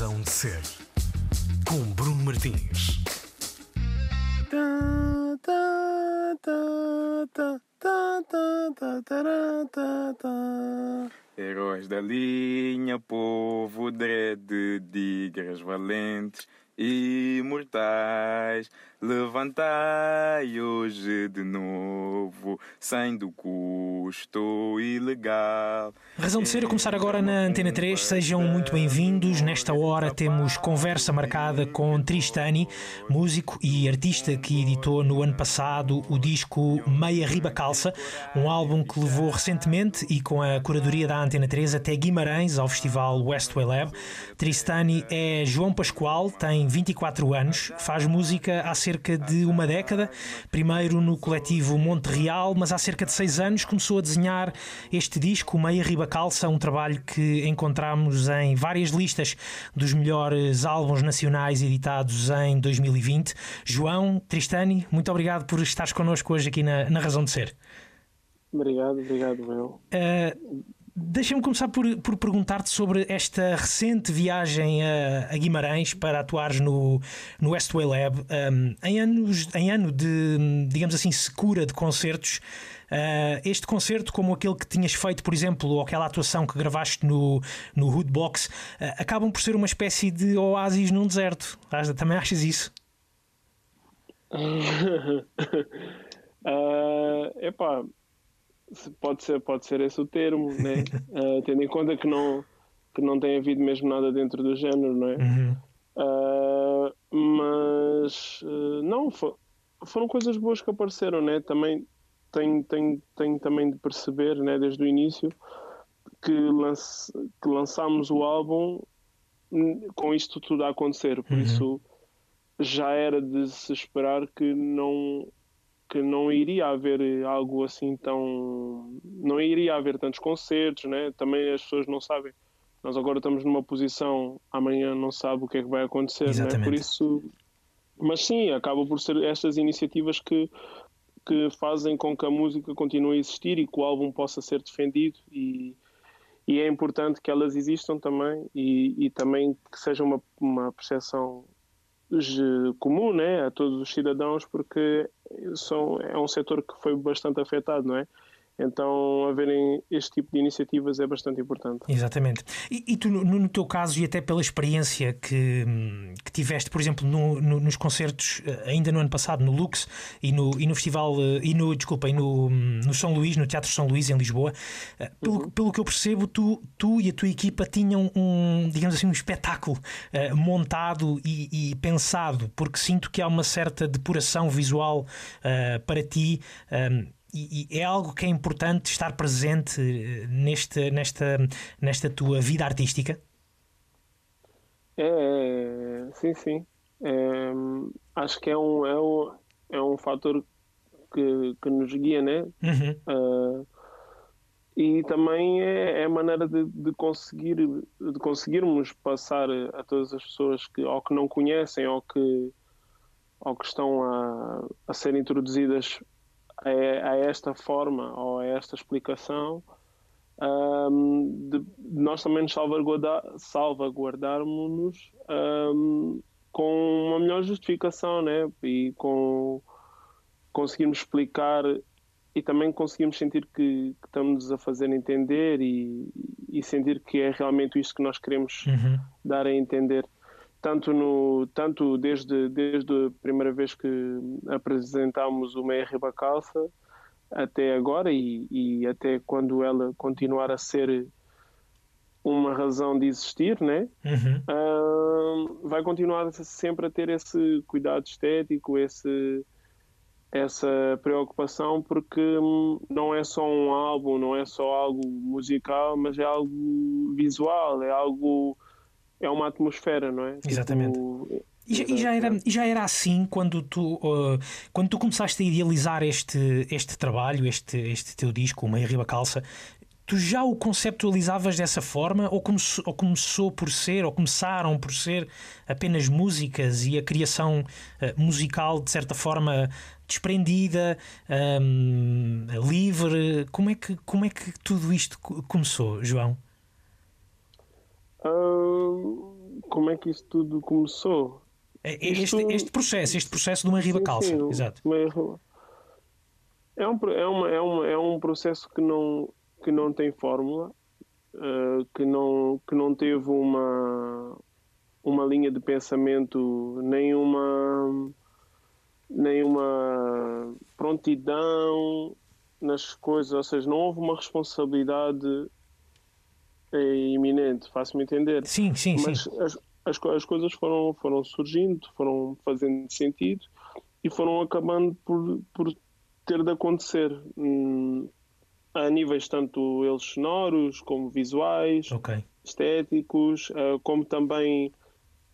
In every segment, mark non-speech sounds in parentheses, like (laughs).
Razão de Ser, com Bruno Martins. Heróis da linha, povo dread, digras valentes imortais, levantai hoje de novo, sem do custo ilegal. Razão de ser a começar agora na Antena 3. Sejam muito bem-vindos. Nesta hora temos conversa marcada com Tristani, músico e artista que editou no ano passado o disco Meia Riba Calça, um álbum que levou recentemente e com a curadoria da Antena 3 até Guimarães, ao festival Westway Lab. Tristani é João Pascoal, tem 24 anos, faz música há cerca de uma década, primeiro no coletivo Monte Real, mas há cerca de seis anos começou a desenhar este disco, Meia Riba Calça, um trabalho que encontramos em várias listas dos melhores álbuns nacionais editados em 2020. João Tristani, muito obrigado por estares connosco hoje aqui na, na Razão de Ser. Obrigado, obrigado, Will. Uh, Deixa-me começar por, por perguntar-te sobre esta recente viagem a, a, Guimarães para atuares no, no Westway Lab. Um, em, anos, em ano de, digamos assim, secura de concertos, uh, este concerto, como aquele que tinhas feito, por exemplo, ou aquela atuação que gravaste no, no Hoodbox, uh, acabam por ser uma espécie de oásis num deserto. Também achas isso? uh, (laughs) epá, pode ser, pode ser esse o termo, (laughs) né? uh, tendo em conta que não, que não tem havido mesmo nada dentro do género, não é? Uhum. Uh, mas uh, não, for, foram coisas boas que apareceram, né? Também tenho, tenho, tenho também de perceber, né, desde o início, que, lance, que lançámos o álbum com isto tudo a acontecer, por uhum. isso já era de se esperar que não que não iria haver algo assim tão. não iria haver tantos concertos, né? também as pessoas não sabem. Nós agora estamos numa posição, amanhã não sabe o que é que vai acontecer, né? por isso. Mas sim, acaba por ser estas iniciativas que, que fazem com que a música continue a existir e que o álbum possa ser defendido e, e é importante que elas existam também e, e também que seja uma, uma percepção comum né, a todos os cidadãos, porque são, é um setor que foi bastante afetado, não é? Então, haverem este tipo de iniciativas é bastante importante. Exatamente. E, e tu, no, no, teu caso, e até pela experiência que, que tiveste, por exemplo, no, no, nos concertos, eh, ainda no ano passado, no Lux e no, e no festival, eh, e no, desculpa, e no, no São Luís, no Teatro São Luís, em Lisboa, eh, pelo, uhum. pelo que eu percebo, tu, tu e a tua equipa tinham um, digamos assim, um espetáculo uh, montado e, e, pensado, porque sinto que há uma certa depuração visual uh, para ti. E, e, é algo que é importante estar presente eh, neste, nesta, nesta tua vida artística? É, é sim, sim. É, acho que é um, é um, é um fator que, que nos guia, né? Uhum. Uh, e também é, é a maneira de, de, conseguir de conseguirmos passar a todas as pessoas que ou que não conhecem ou que ou que estão a, a ser introduzidas a, a esta forma ou a esta explicação um, de, nós também nos salvaguardar, salvaguardarmos-nos um, com uma melhor justificação né? e com conseguirmos explicar e também conseguimos sentir que, que estamos a fazer entender e, e, sentir que é realmente isso que nós queremos uhum. dar a entender tanto, no, tanto desde, desde a primeira vez que apresentámos o Meia Riba Calça até agora e, e, até quando ela continuar a ser uma razão de existir, né? Uhum. Uh, vai continuar sempre a ter esse cuidado estético, esse, essa preocupação, porque não é só um álbum, não é só algo musical, mas é algo visual, é algo é uma atmosfera, não é? Exatamente. Tipo, e já, e já, era, já era assim quando tu, uh, quando tu começaste a idealizar este, este trabalho, este, este teu disco, Meia Riba Calça, tu já o conceptualizavas dessa forma ou, come, ou começou por ser, ou começaram por ser apenas músicas e a criação uh, musical de certa forma desprendida, um, livre? Como é, que, como é que tudo isto começou, João? Uh, como é que isto tudo começou? É, é este, isto... este processo, este processo de uma riba calça, sim, exato. É um, é, uma, é, uma, é um processo que não, que não tem fórmula, uh, que, não, que não teve uma, uma linha de pensamento, nem uma, nem uma prontidão nas coisas, ou seja, não houve uma responsabilidade eh, iminente, faço-me entender. Sim, sim, Mas sim. As, as, as coisas foram, foram surgindo, foram fazendo sentido e foram acabando por, por ter de acontecer hum, a níveis tanto eles sonoros como visuais, okay. estéticos, uh, como também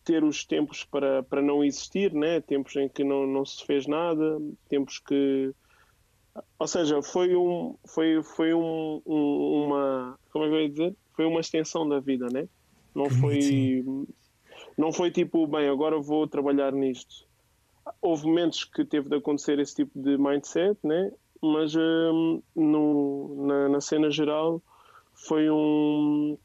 ter os tempos para, para não existir, né? tempos em que não, não se fez nada, tempos que. Ou seja, foi, um, foi, foi um, um, uma. Como é que eu ia dizer? Foi uma extensão da vida, né? Não foi. Não foi tipo, bem, agora vou trabalhar nisto. Houve momentos que teve de acontecer esse tipo de mindset, né? mas hum, no, na, na cena geral foi um,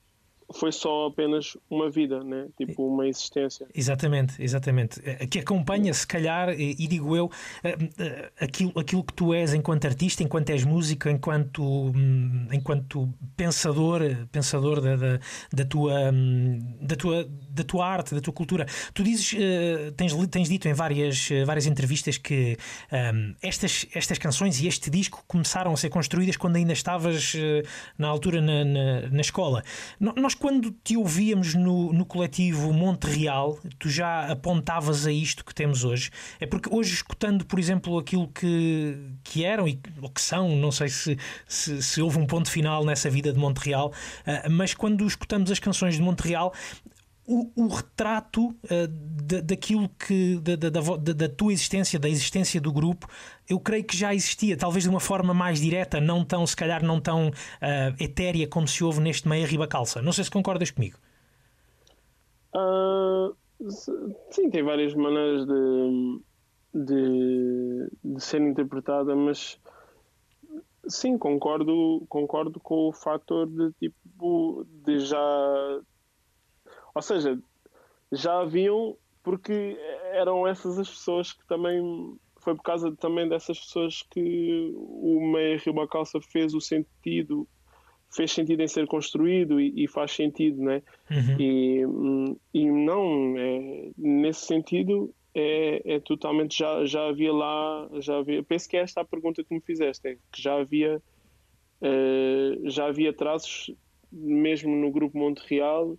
foi só apenas uma vida, né? tipo uma existência. Exatamente, exatamente. Eh, que acompanha, se calhar, e digo eu, eh, eh, aquilo, aquilo que tu és enquanto artista, enquanto és músico, enquanto, hum, enquanto pensador, pensador da, da, da, tua, hum, da, tua, da tua arte, da tua cultura. Tu dizes, tens, tens dito em várias, várias entrevistas que um, estas, estas canções e este disco começaram a ser construídas quando ainda estavas na altura na, na, na escola. Nós quando te ouvíamos no, no coletivo Monte Real, tu já apontavas a isto que temos hoje? É porque hoje, escutando, por exemplo, aquilo que, que eram e ou que são, não sei se, se, se houve um ponto final nessa vida de Monte Real, uh, mas quando escutamos as canções de Monte Real, o, o, retrato uh, daquilo que da, da, da, da, tua existência, da existência do grupo, eu creio que já existia, talvez de uma forma mais direta, não tão, se calhar, não tão uh, etérea como se houve neste meio riba calça. Não sei se concordas comigo. Uh, sim, tem várias maneiras de, de, de ser interpretada, mas sim, concordo, concordo com o fator de tipo de já ou seja, já haviam, porque eram essas as pessoas que também. Foi por causa também dessas pessoas que o Meia Rio Bacalça fez o sentido, fez sentido em ser construído e, e faz sentido, né? Uhum. E, e não, é, nesse sentido, é, é, totalmente já, já havia lá, já havia, penso que é esta a pergunta que me fizeste, é que já havia uh, já havia traços mesmo no grupo Monte Real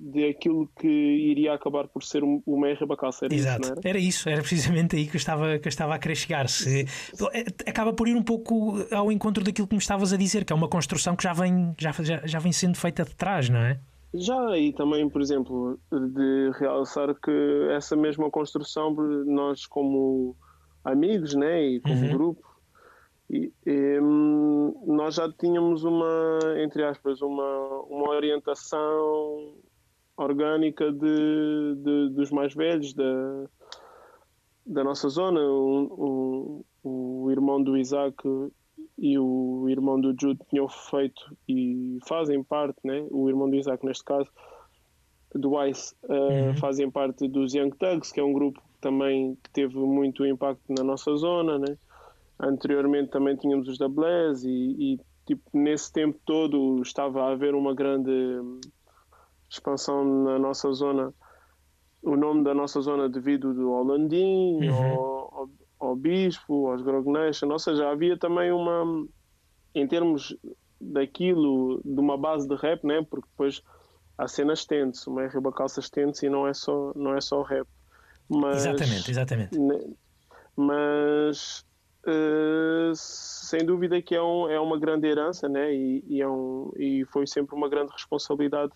daquilo que iria acabar por ser Meia Bacalça. Era Exato, isso, era? era? isso, era precisamente aí que eu estava, que eu estava a querer chegar. Se, é, acaba por ir um pouco ao encontro daquilo que me estavas a dizer, que é uma construção que já vem, já, já, já vem sendo feita de trás, não é? Já, e também, por exemplo, de realçar que essa mesma construção, nós como amigos né, e como uhum. grupo, e, e, nós já tínhamos uma, entre aspas, uma, uma orientação orgânica de, de, dos mais velhos da, da nossa zona. O, o, o irmão do Isaac e o irmão do Jude tinham feito e fazem parte, né? o irmão do Isaac neste caso, do Ice, uh, uhum. fazem parte dos Young Thugs, que é um grupo também que teve muito impacto na nossa zona. Né? Anteriormente também tínhamos os da Blaze e, e tipo, nesse tempo todo estava a haver uma grande expansão na nossa zona, o nome da nossa zona devido ao Landim, uhum. ao, ao, ao, Bispo, aos Grog Nation, ou seja, havia também uma, em termos daquilo, de uma base de rap, né? porque depois a cena estende-se, uma R calça estende-se e não é só, não é só rap. Mas, exatamente, exatamente. Mas uh, sem dúvida que é, um, é uma grande herança né? e, e, é um, e foi sempre uma grande responsabilidade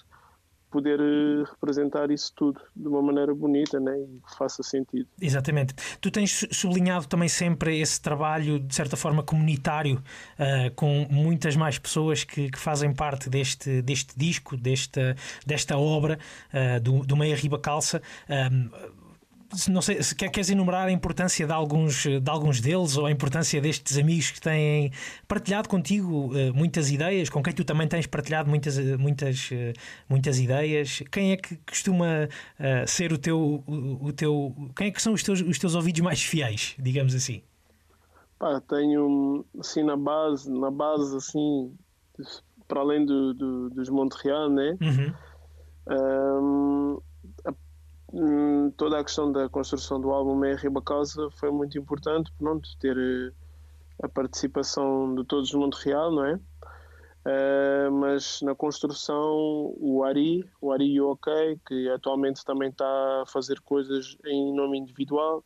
poder eh, representar isso tudo de uma maneira bonita né? e que faça sentido. Exatamente. Tu tens sublinhado também sempre esse trabalho, de certa forma, comunitário, uh, com muitas mais pessoas que, que, fazem parte deste, deste disco, desta, desta obra uh, do, do Meia Riba Calça. Um, não sei se queres enumerar a importância de alguns, de alguns deles ou a importância destes amigos que têm partilhado contigo uh, muitas ideias, com quem tu também tens partilhado muitas, muitas, uh, muitas ideias. Quem é que costuma ser o teu, o, o, teu. Quem é que são os teus, os teus ouvidos mais fiéis, digamos assim? Pá, tenho assim na base, na base assim, para além do, do dos Montreal, né? Uhum. Um, a, um, toda a questão da construção do álbum em Riba Causa foi muito importante, pronto, ter eh, a participação de todos os Montreal, não é? Uh, mas na construção o Ari, o Ari OK, que atualmente também está a fazer coisas em nome individual,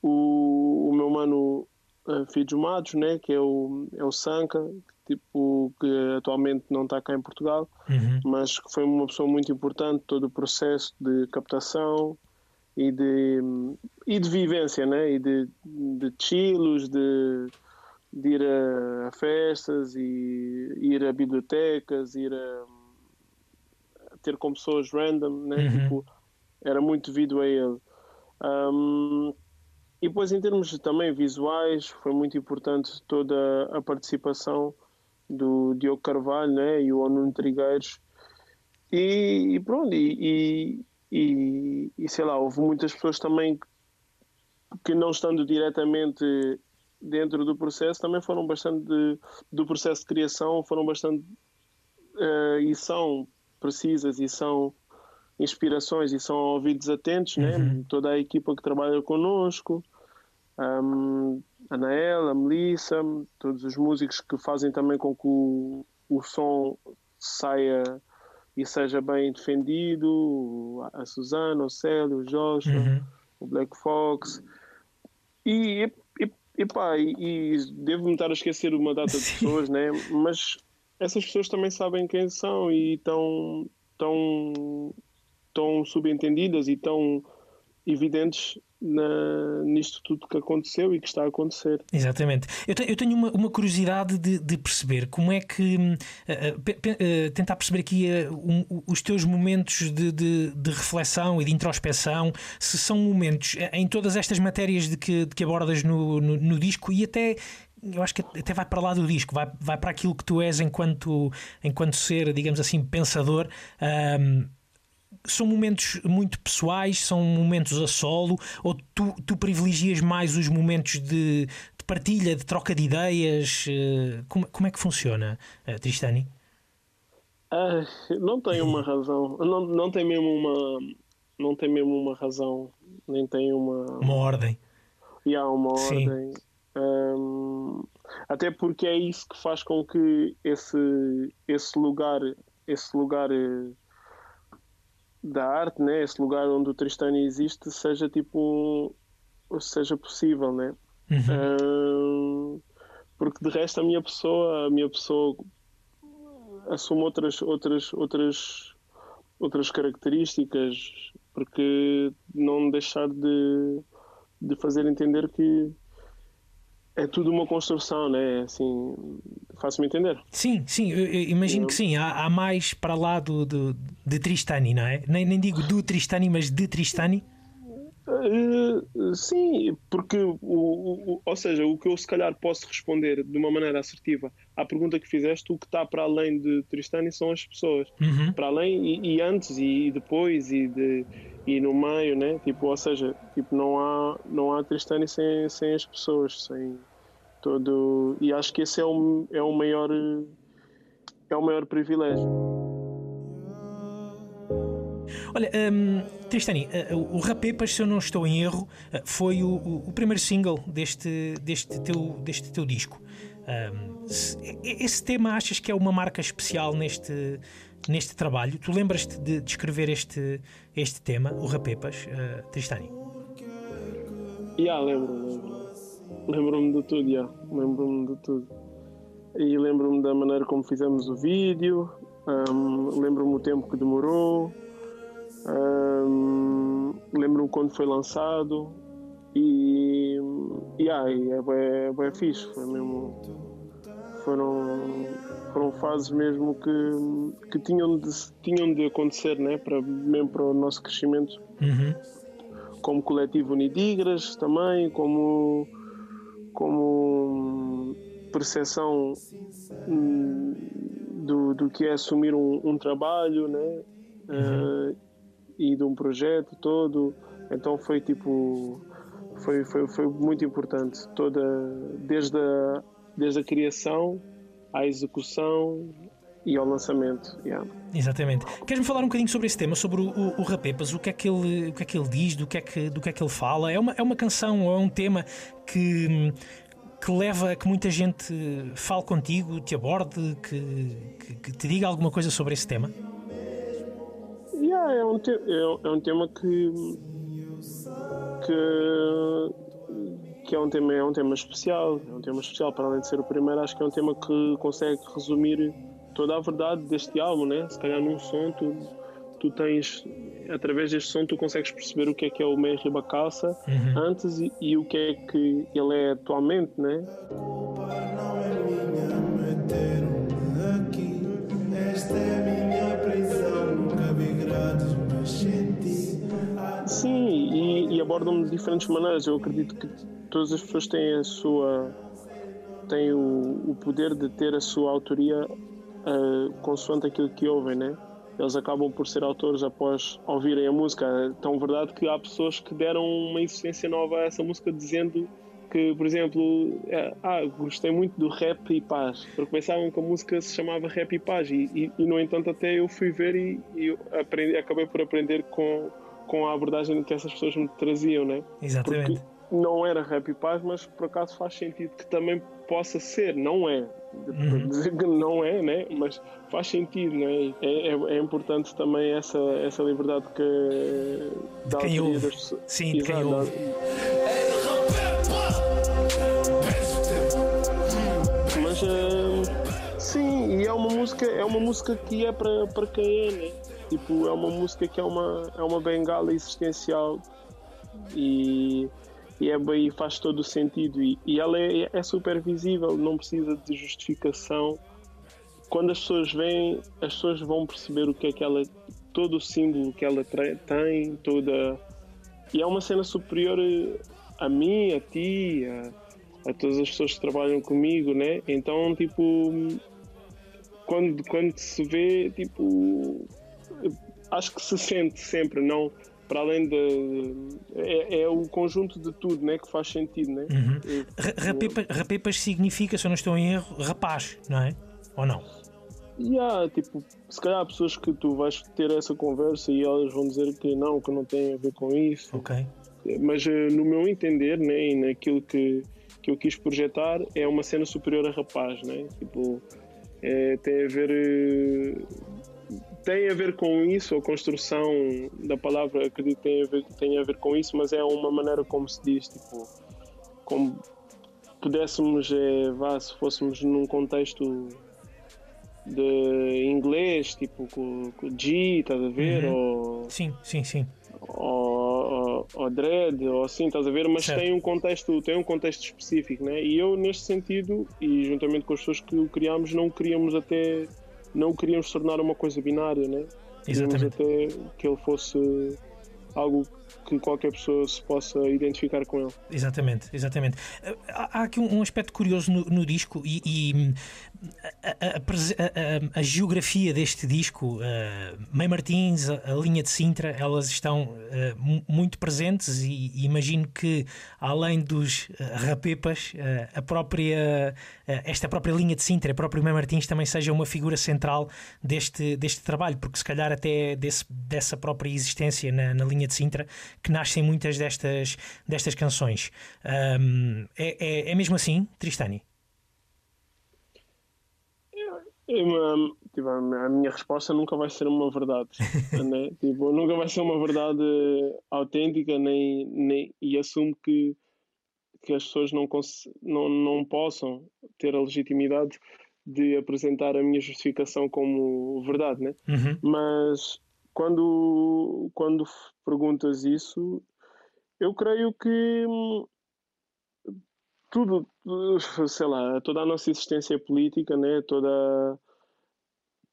o, o meu mano uh, Filhos Matos, né, que é o, é o Sanka, tipo, que atualmente não está cá em Portugal, uhum. mas que foi uma pessoa muito importante todo o processo de captação e de, e de vivência, né, e de, de chilos, de, de ir a, a, festas e ir a bibliotecas, ir a, a ter com pessoas random, né, uhum. tipo, era muito devido a ele. Um, e depois, em termos também visuais, foi muito importante toda a participação do Diogo Carvalho né, e o Nuno Trigueiros. E, e pronto, e, e, e, sei lá, houve muitas pessoas também que, não estando diretamente dentro do processo, também foram bastante de, do processo de criação, foram bastante uh, e são precisas e são inspirações e são ouvidos atentos, né? uhum. né? toda a equipa que trabalha connosco, um, a Nael, a Melissa, todos os músicos que fazem também com que o, o som saia e seja bem defendido, a Susana, o Célio, o Joshua, uhum. o Black Fox. E, e, e, pá, e, e devo-me estar a esquecer uma data de pessoas, né? mas essas pessoas também sabem quem são e estão tão, tão subentendidas e tão evidentes na, nisto tudo que aconteceu e que está a acontecer. Exatamente. Eu, te, eu tenho uma, uma curiosidade de, de, perceber como é que. Uh, uh, tentar perceber aqui uh, um, os teus momentos de, de, de, reflexão e de introspeção, se são momentos em todas estas matérias de que, que abordas no, no, no disco e até eu acho que até vai para lá do disco, vai, vai para aquilo que tu és enquanto, enquanto ser, digamos assim, pensador. Um, são momentos muito pessoais, são momentos a solo, ou tu, tu privilegias mais os momentos de, de partilha, de troca de ideias? Eh, como, como é que funciona, eh, Tristani? Ah, não tem uma razão, não, não tem mesmo uma não tem mesmo uma razão, nem tem uma uma ordem. E há uma Sim. ordem. Um, até porque é isso que faz com que esse esse lugar esse lugar eh, da arte, né? Esse lugar onde o Tristani existe seja tipo seja possível, né? Uhum. Uh, porque de resto a minha pessoa, a minha pessoa assume outras outras outras outras características porque não deixar de de fazer entender que é tudo uma construção, né? Assim, faço-me entender. Sim, sim, imagino que sim. Há, há, mais para lá do, do, de Tristani, não é? Nem, nem digo do Tristani, mas de Tristani. Uh, sim, porque, o, o, ou seja, o que eu se calhar posso responder de uma maneira assertiva à pergunta que fizeste, o que está para além de Tristani são as pessoas. Uhum. Para além e, e, antes e depois e, de, e no meio, né? Tipo, ou seja, tipo, não há, não há Tristani sem, sem as pessoas, sem todo. E acho que esse é o, é o maior é o maior privilégio. Olha, um, Tristani, uh, o Rapepas, se eu não estou em erro, uh, foi o, o, primeiro single deste, deste, teu, deste teu disco. Um, esse tema achas que é uma marca especial neste, neste trabalho? Tu lembras-te de, de escrever este, este tema, o Rapepas, uh, Tristani? Já, yeah, lembro, lembro. Lembro-me de tudo. Yeah. Lembro-me de tudo. E lembro-me da maneira como fizemos o vídeo, um, lembro-me o tempo que demorou, um, Lembro-me quando foi lançado e, e, ah, e é, bem, é fixe. Foi mesmo, foram, foram fases mesmo que, que tinham, de, tinham de acontecer né? para, mesmo para o nosso crescimento. Uhum. como coletivo Unidigras também, como, como percepção hum, do, do que é assumir um, um trabalho, né? Uhum. Uh, e de um projeto todo. Então foi tipo foi, foi, foi muito importante toda desde a, desde a criação à execução e ao lançamento. Yeah. Exatamente. Queres-me falar um bocadinho sobre esse tema, sobre o, o, o, Rapepas? O que, é que ele, o que é que ele diz, do que é que, do que é que ele fala? É uma, é uma canção ou é um tema que, que leva a que muita gente fale contigo, te aborde, que, que, que te diga alguma coisa sobre esse tema? Yeah, é, um te, é, é um tema que, que que é um tema é um tema especial é um tema especial para além de ser o primeiro acho que é um tema que consegue resumir toda a verdade deste álbum, né? Se calhar num som tu, tu tens, através deste som, tu consegues perceber o que é que é o Meir Ribacalça uhum. antes e, e, o que é que ele é atualmente, né? Sim, e, e abordam de diferentes maneiras. Eu acredito que todas as pessoas têm a sua têm o, o poder de ter a sua autoria uh, consoante aquilo que ouvem, né? Eles acabam por ser autores após ouvirem a música. É tão verdade que há pessoas que deram uma existência nova a essa música dizendo que, por exemplo, é, ah, gostei muito do Rap e Paz, porque pensavam que a música se chamava Rap e Paz e, e, e no entanto até eu fui ver e, e aprendi, acabei por aprender com, com a abordagem que essas pessoas me traziam, né? Exatamente. Porque não era Rap e Paz, mas por acaso faz sentido que também possa ser, não é, uhum. dizer que não é, né? mas faz sentido, né? é, é, é importante também essa, essa liberdade que de quem ouve. Das... Sim, de quem ouve. Mas uh, sim, e é uma música, é uma música que é para, para quem é, né? Tipo, é uma música que é uma, é uma bengala existencial e e, é, e faz todo o sentido. E, e ela é, é, super visível, não precisa de justificação. Quando as pessoas veem, as pessoas vão perceber o que é que ela, todo o símbolo que ela tem, toda. E é uma cena superior a mim, a ti, a, a todas as pessoas que trabalham comigo, né? Então, tipo, quando, quando se vê, tipo, acho que se sente sempre, não para além de. É, é, o conjunto de tudo né, que faz sentido. Né? Uhum. Rapepas, rapepas significa, se eu não estou em erro, rapaz, não é? Ou não? Yeah, tipo, se calhar há pessoas que tu vais ter essa conversa e elas vão dizer que não, que não tem a ver com isso. Ok. Mas eh, no meu entender, né, e naquilo que, que eu quis projetar, é uma cena superior a rapaz, né? Tipo, é, tem a ver eh, tem a ver com isso, a construção da palavra acredito que tem a ver, tem a ver com isso, mas é uma maneira como se diz, tipo, como pudéssemos, é, vá, se fôssemos num contexto de inglês, tipo com, com G, estás a ver? Uhum. Ou, sim, sim, sim. Ou, ou, ou dread, ou assim, estás a ver? Mas certo. tem um contexto, tem um contexto específico, né? E eu neste sentido, e juntamente com as pessoas que o criámos, não queríamos até não queríamos tornar uma coisa binária, né? Queríamos até que ele fosse algo que qualquer pessoa se possa identificar com ele. Exatamente, exatamente. Há aqui um aspecto curioso no, no disco e, e a, a, a, a, geografia deste disco, uh, Martins, a, linha de Sintra, elas estão uh, muito presentes e, e, imagino que além dos uh, rapepas, uh, a própria, esta própria linha de Sintra, a própria Mãe Martins também seja uma figura central deste, deste trabalho, porque se calhar até desse, dessa própria existência na, na linha de Sintra que nascem muitas destas, destas canções. Um, é, é, é mesmo assim, Tristani? Tipo, a minha resposta nunca vai ser uma verdade, (laughs) né? tipo, nunca vai ser uma verdade autêntica nem, nem, e assumo que, que as pessoas não, não, não possam ter a legitimidade de apresentar a minha justificação como verdade, né? Uhum. Mas quando, quando perguntas isso, eu creio que hum, tudo, (laughs) sei lá, toda a nossa existência política, né, toda,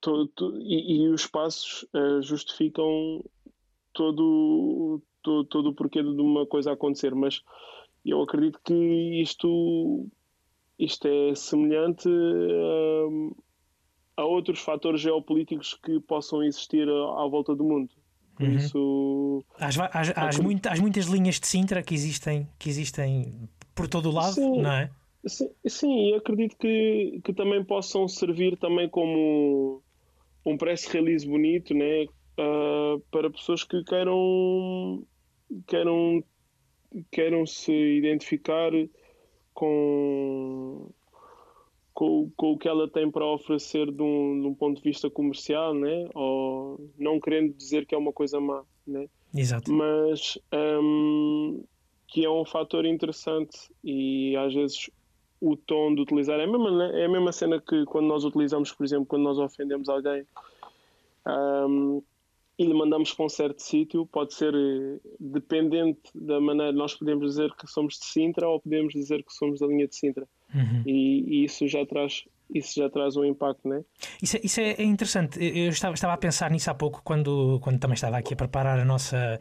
todo, e, e, os passos uh, justificam todo, todo, todo o porquê de uma coisa acontecer, mas eu acredito que isto, isto é semelhante a, a outros fatores geopolíticos que possam existir à, à volta do mundo. Por uhum. isso. Há, muito, muitas linhas de Sintra que existem, que existem por todo o lado, sim, não é? Sim, sim, acredito que, que também possam servir também como um press release bonito, né? Uh, para pessoas que queiram queiram queiram se identificar com, com, com o que ela tem para oferecer de um, de um, ponto de vista comercial, né? ou não querendo dizer que é uma coisa má, né? Exato. mas um, que é um fator interessante e às vezes o tom de utilizar é a mesma, né? é a mesma cena que quando nós utilizamos, por exemplo, quando nós ofendemos alguém um, e lhe mandamos para um certo sítio, pode ser eh, dependente da maneira. Nós podemos dizer que somos de Sintra ou podemos dizer que somos da linha de Sintra. Uhum. E, e, isso já traz isso já traz um impacto, não é? Isso, é, isso é interessante. Eu estava, estava a pensar nisso há pouco quando, quando também estava aqui a preparar a nossa,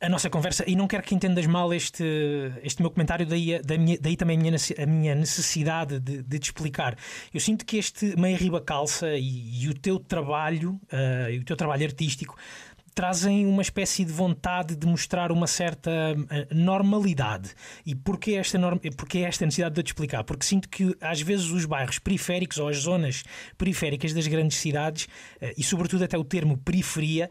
a nossa conversa e não quero que entendas mal este, este meu comentário, daí, da minha, daí também a minha, a minha necessidade de, de te explicar. Eu sinto que este meia riba calça e, e o teu trabalho, uh, e o teu trabalho artístico trazem uma espécie de vontade de mostrar uma certa eh, normalidade. E porquê esta, norm... porquê esta necessidade de eu te explicar? Porque sinto que às vezes os bairros periféricos ou as zonas periféricas das grandes cidades, eh, e sobretudo até o termo periferia,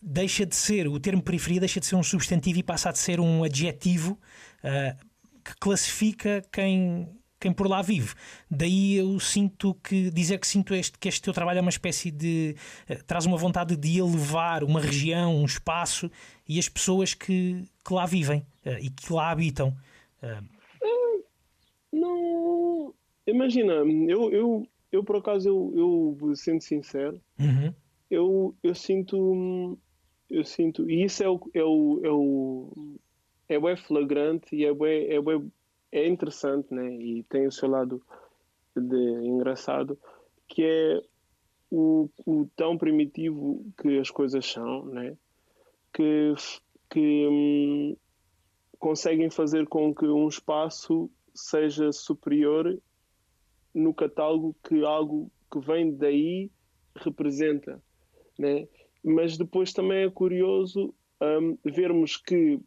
deixa de ser, o termo periferia deixa de ser um substantivo e passa a ser um adjetivo uh, que classifica quem quem por lá vive. Daí eu sinto que dizer que sinto este, que este teu trabalho é uma espécie de uh, traz uma vontade de elevar uma região, um espaço e as pessoas que, que lá vivem uh, e que lá habitam. Uh... Não, imagina, eu, eu, eu por acaso eu, eu sendo sincero, uhum. eu, eu sinto eu sinto e isso é o é o é o é bem flagrante e é bem, é bem é interessante, né? E tem o seu lado de engraçado, que é o, o tão primitivo que as coisas são, né? Que, que hum, conseguem fazer com que um espaço seja superior no catálogo que algo que vem daí representa, né? Mas depois também é curioso um, vermos que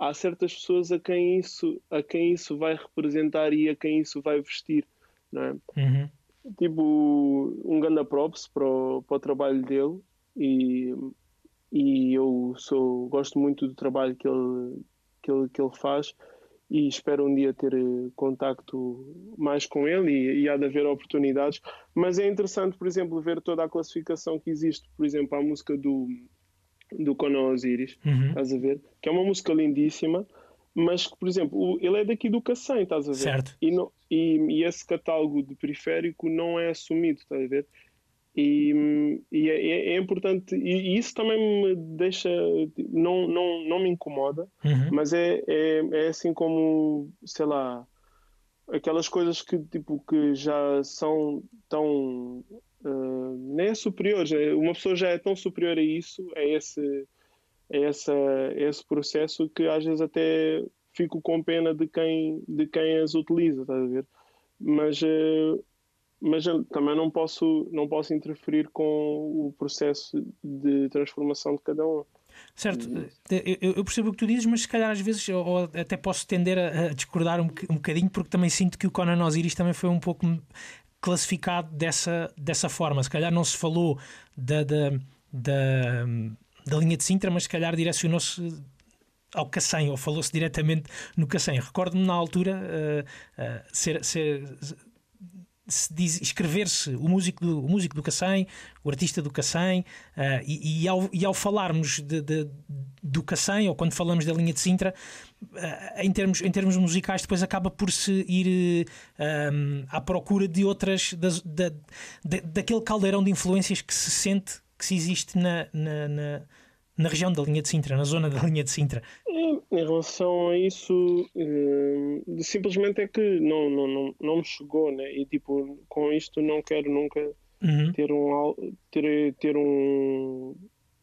há certas pessoas a quem isso, a quem isso vai representar e a quem isso vai vestir, não é? Uhum. Tipo, um grande props para o, para o trabalho dele e, e eu sou, gosto muito do trabalho que ele, que ele, que ele faz e espero um dia ter eh, contacto mais com ele e, e há de haver oportunidades. Mas é interessante, por exemplo, ver toda a classificação que existe, por exemplo, a música do do Conan Osiris, uhum. estás a ver? Que é uma música lindíssima, mas que, por exemplo, ele é daqui do Cacém, estás a ver? Certo. E, não, e, e, esse catálogo de periférico não é assumido, estás a ver? E, e é, é, é, importante, e, isso também me deixa, não, não, não me incomoda, uhum. mas é, é, é assim como, sei lá, aquelas coisas que, tipo, que já são tão uh, nem é superior. Uma pessoa já é tão superior a isso, a esse, a essa, a esse processo, que às vezes até fico com pena de quem, de quem as utiliza, estás a ver? Mas, uh, mas também não posso, não posso interferir com o processo de transformação de cada um. Certo, eu, eu, percebo o que tu dizes, mas se calhar às vezes, ou até posso tender a, discordar um, um bocadinho, porque também sinto que o Conan Osiris também foi um pouco classificado dessa, dessa forma. Se calhar não se falou da, da, da, da linha de Sintra, mas se calhar direcionou-se ao Cacém, ou falou-se diretamente no Cacém. Recordo-me na altura uh, uh, ser, ser escrever-se o músico do, o músico do Cacém, o artista do Cacém, uh, e, e, ao, e ao falarmos de, de, do Cacém, ou quando falamos da linha de Sintra, uh, em, termos, em termos musicais, depois acaba por se ir uh, à procura de outras, das, da, da, daquele caldeirão de influências que se sente que se existe na, na, na na região da linha de Sintra, na zona da (laughs) linha de Sintra? Em relação a isso, hum, simplesmente é que não, não, não, não me chegou, né? E tipo, com isto não quero nunca uhum. ter um ter, ter um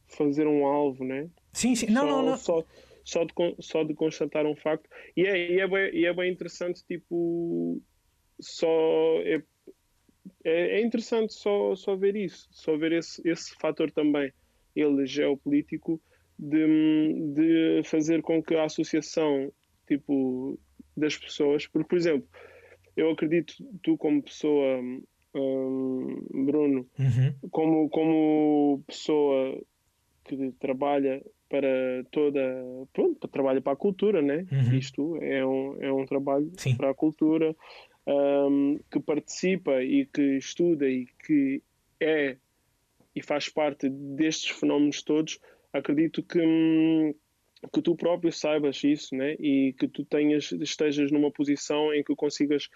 fazer um alvo, né? Sim, sim. Não, só, não, não. Só, só de, só de constatar um facto. E é, e é, bem, e é bem interessante, tipo, só. É, é, é interessante só, só ver isso, só ver esse, esse fator também, ele geopolítico, de, de fazer com que a associação, tipo, das pessoas, porque, por exemplo, eu acredito, tu como pessoa, hum, Bruno, uhum. como, como pessoa que trabalha para toda. Pronto, trabalha para a cultura, né? Uhum. Isto é um, é um trabalho Sim. para a cultura, um, que participa e que estuda e que é e faz parte destes fenómenos todos. Acredito que. Hum, que tu próprio saibas isso, né? E que tu tenhas, estejas numa posição em que consigas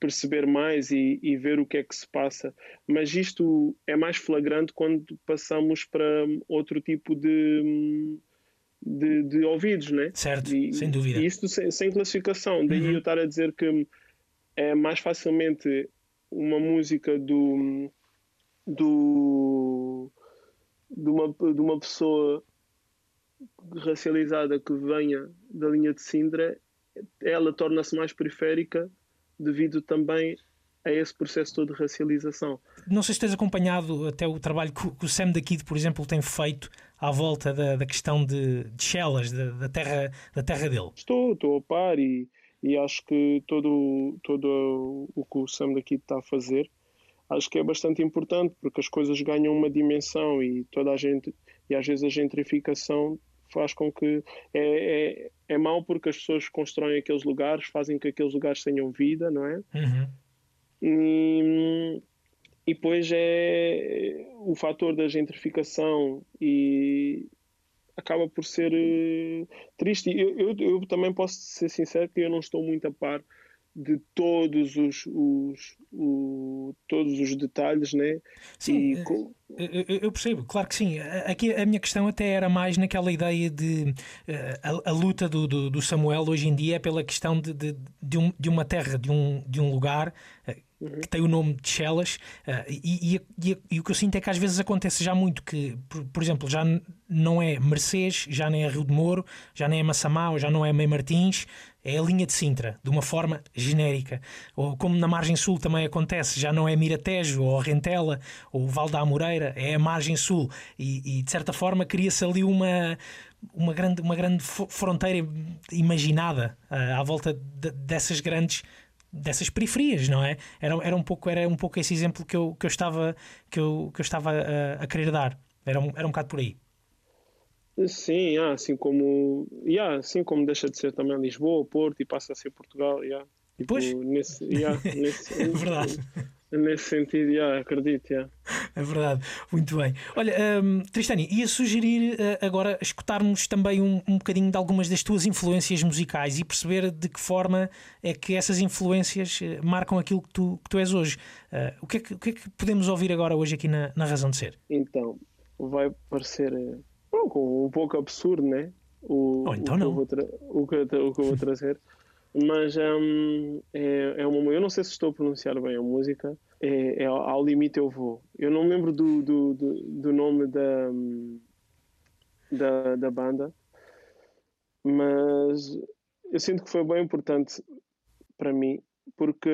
perceber mais e, e, ver o que é que se passa. Mas isto é mais flagrante quando passamos para outro tipo de, de, de ouvidos, né? Certo, e, sem dúvida. E isto sem, sem classificação. Daí uhum. eu estar a dizer que é mais facilmente uma música do, do de, uma, de uma pessoa racializada que venha da linha de Sindra, ela torna-se mais periférica devido também a esse processo todo de racialização. Não sei se tens acompanhado até o trabalho que o Sam da Kid, por exemplo, tem feito à volta da, da questão de, de Chelas, da, da, terra, da terra dele. Estou, estou a par e, e acho que todo, todo o que o Sam da Kid está a fazer acho que é bastante importante porque as coisas ganham uma dimensão e toda a gente e às vezes a gentrificação faz com que é, é, é mau porque as pessoas constroem aqueles lugares, fazem que aqueles lugares tenham vida, não é? Uhum. E, e depois é o fator da gentrificação e acaba por ser uh, triste. Eu, eu, eu, também posso ser sincero que eu não estou muito a par de todos os, os, os, todos os detalhes, né? Sim, e, eu, eu, percebo, claro que sim. Aqui a minha questão até era mais naquela ideia de eh, a, a luta do, do, do, Samuel hoje em dia é pela questão de, de, de, um, de uma terra, de um, de um lugar eh, que tem o nome de Chelas, uh, e, e, e, o que eu sinto é que às vezes acontece já muito que, por, por, exemplo, já não é Mercês, já nem é Rio de Moro, já nem é Massamá, ou já não é Mãe Martins, é a linha de Sintra, de uma forma genérica. Ou como na margem sul também acontece, já não é Miratejo, ou Rentela, ou Val da Amoreira, é a margem sul. E, e de certa forma cria-se ali uma, uma grande, uma grande fronteira imaginada uh, à volta de, dessas grandes dessas periferias, não é? Era, era, um pouco, era um pouco esse exemplo que eu, que eu estava, que eu, que eu estava a, a querer dar. Era um, era um bocado por aí. Sim, yeah, assim como yeah, assim como deixa de ser também Lisboa, Porto e passa a ser Portugal, yeah. tipo, pois. Nesse, (laughs) yeah, nesse, é verdade. Nesse sentido, yeah, acredito. Yeah. É verdade, muito bem. Olha, um, Tristani, ia sugerir uh, agora escutarmos também um, um bocadinho de algumas das tuas influências musicais e perceber de que forma é que essas influências uh, marcam aquilo que tu, que tu és hoje. Uh, o, que é que, o que é que podemos ouvir agora hoje aqui na, na Razão de Ser? Então, vai parecer um pouco absurdo, né? O, oh, então o, que não. o, que, o que eu vou (laughs) trazer. Mas um, é, é uma. Eu não sei se estou a pronunciar bem a música. É, é Ao Limite Eu Vou. Eu não me lembro do, do, do, do nome da, da, da banda, mas eu sinto que foi bem importante para mim, porque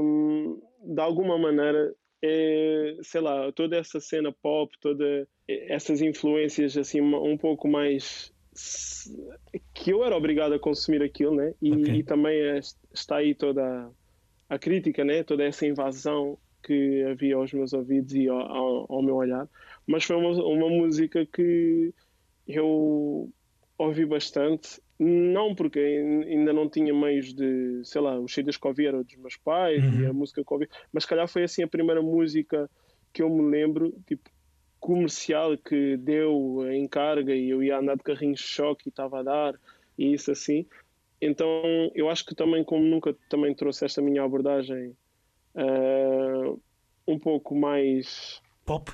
hum, de alguma maneira é, sei lá, toda essa cena pop, todas essas influências assim um pouco mais que eu era obrigado a consumir aquilo, né? E, okay. e também é, está aí toda a crítica, né? Toda essa invasão que havia aos meus ouvidos e ao, ao, ao meu olhar. Mas foi uma, uma música que eu ouvi bastante não, porque ainda não tinha meios de, sei lá, os CDs que ouvi eram dos meus pais uhum. e a música que ouvi, mas se calhar foi assim a primeira música que eu me lembro, tipo, comercial que deu em carga e eu ia andar de carrinho de choque e estava a dar e isso assim. Então eu acho que também, como nunca também trouxe esta minha abordagem uh, um pouco mais. Pop?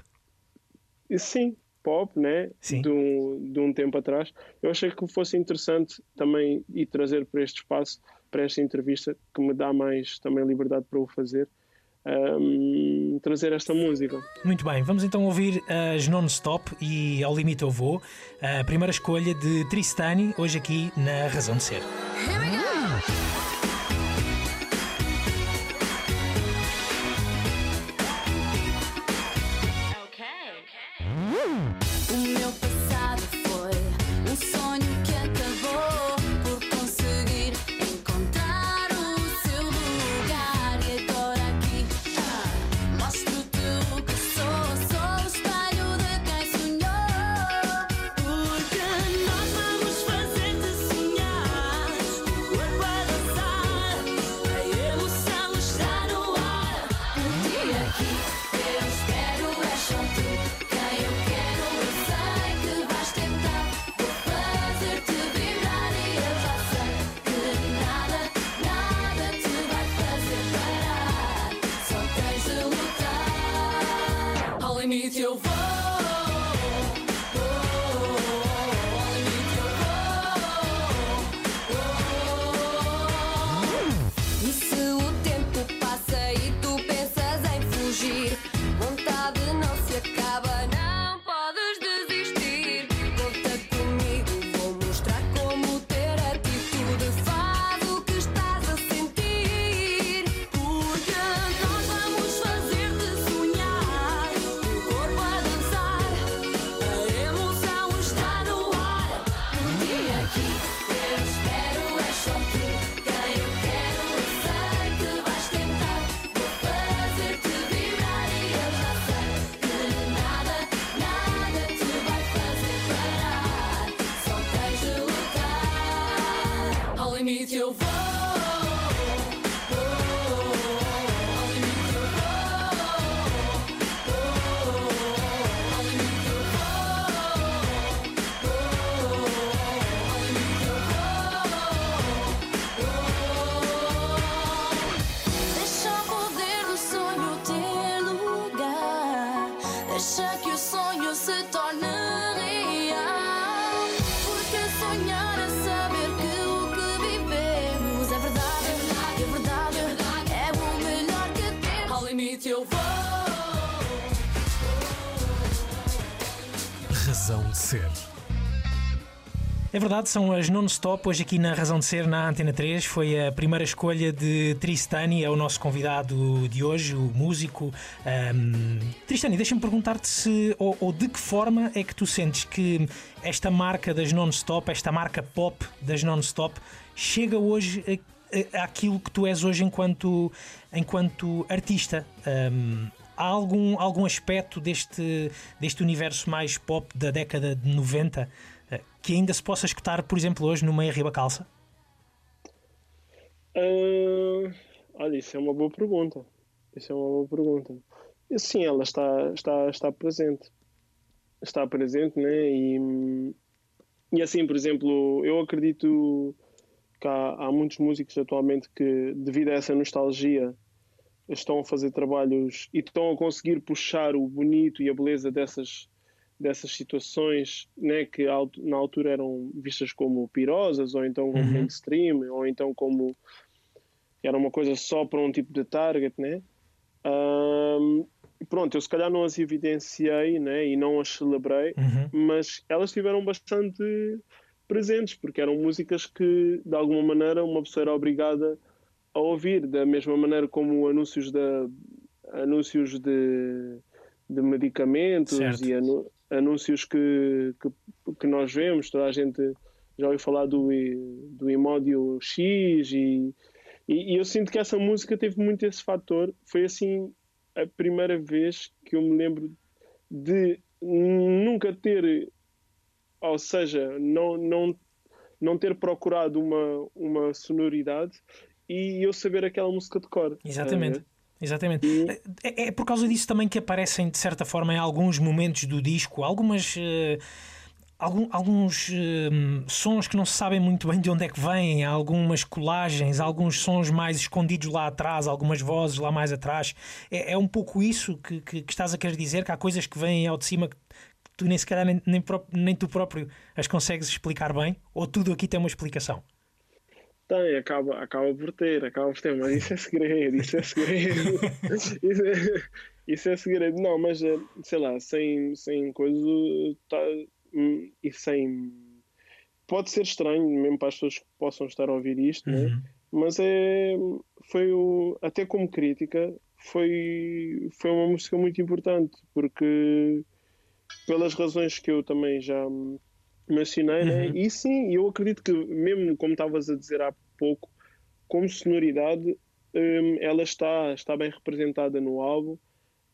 Sim, pop, né? De um, de um tempo atrás. Eu achei que fosse interessante também e trazer para este espaço, para esta entrevista, que me dá mais também liberdade para o fazer, um, trazer esta música. Muito bem, vamos então ouvir as Non-Stop e Ao Limite Eu Vou, a primeira escolha de Tristani, hoje aqui na Razão de Ser. É verdade, são as non-stop hoje aqui na Razão de Ser na Antena 3. Foi a primeira escolha de Tristani, é o nosso convidado de hoje, o músico. Um, Tristani, deixa-me perguntar-te se ou, ou, de que forma é que tu sentes que esta marca das non-stop, esta marca pop das non-stop, chega hoje àquilo que tu és hoje enquanto, enquanto artista. Um, há algum, algum aspecto deste, deste universo mais pop da década de 90 eh, que ainda se possa escutar, por exemplo, hoje no Meia Riba Calça? Uh, olha, isso é uma boa pergunta. Isso é uma boa pergunta. E, sim, ela está, está, está presente. Está presente, né? E, e assim, por exemplo, eu acredito que há, há muitos músicos atualmente que, devido a essa nostalgia, estão a fazer trabalhos e estão a conseguir puxar o bonito e a beleza dessas, dessas situações né, que na altura eram vistas como pirosas, ou então como uhum. mainstream, ou então como era uma coisa só para um tipo de target, né? Um, pronto, eu se calhar não as evidenciei né, e não as celebrei, uhum. mas elas estiveram bastante presentes, porque eram músicas que de alguma maneira uma pessoa era obrigada a ouvir, da mesma maneira como anúncios, de, anúncios de, de medicamentos certo. e anu, anúncios que, que, que, nós vemos, toda a gente já ouviu falar do, do Imódio X e, e, e eu sinto que essa música teve muito esse fator. Foi assim a primeira vez que eu me lembro de nunca ter, ou seja, não, não, não ter procurado uma, uma sonoridade e eu saber aquela música de cor. Exatamente. Exatamente. E... É, é, por causa disso também que aparecem, de certa forma, em alguns momentos do disco, algumas. Uh, algum, alguns uh, sons que não se sabem muito bem de onde é que vêm, algumas colagens, alguns sons mais escondidos lá atrás, algumas vozes lá mais atrás. É, é um pouco isso que, que, que, estás a querer dizer, que há coisas que vêm ao de cima que tu nem sequer nem, nem, nem tu próprio as consegues explicar bem, ou tudo aqui tem uma explicação? Tem, acaba, acaba por ter, acaba por ter, mas isso é segredo, isso é segredo. (laughs) isso é, isso é segredo. Não, mas eh, sei lá, sem, sem coisa tá, hum, e sem. Pode ser estranho, mesmo para as pessoas que possam estar a ouvir isto, né? uhum. né? mas é. Foi o, até como crítica, foi, foi uma música muito importante, porque pelas razões que eu também já mencionei, né? uhum. né? e sim, eu acredito que, mesmo como estavas a dizer há pouco, como sonoridade, um, ela está, está bem representada no álbum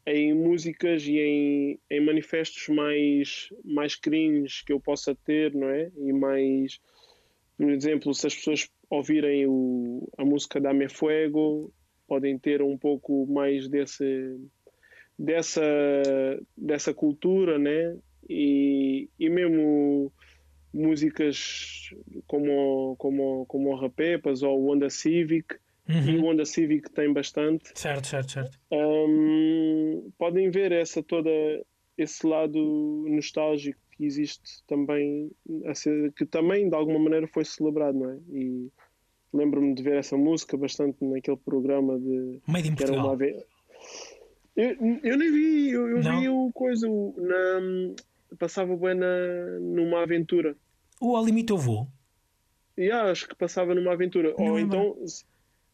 em músicas e em, em manifestos mais, mais cringe que eu possa ter, não é? E mais, por exemplo, se as pessoas ouvirem o, a música Dame Fuego, podem ter um pouco mais desse, dessa, dessa cultura, né? E, e mesmo músicas como, como, como o Rapepas ou o Honda Civic, Uhum. E o Honda Civic tem bastante. Certo, certo, certo. Um, podem ver essa toda esse lado nostálgico que existe também, que também de alguma maneira foi celebrado, não é? E lembro-me de ver essa música bastante naquele programa de. Made in Portugal. Uma. Eu, eu nem vi, eu, eu vi o coisa, na, passava bem na, numa aventura. O Ao Limite Eu Vou? Yeah, acho que passava numa aventura. Não Ou então,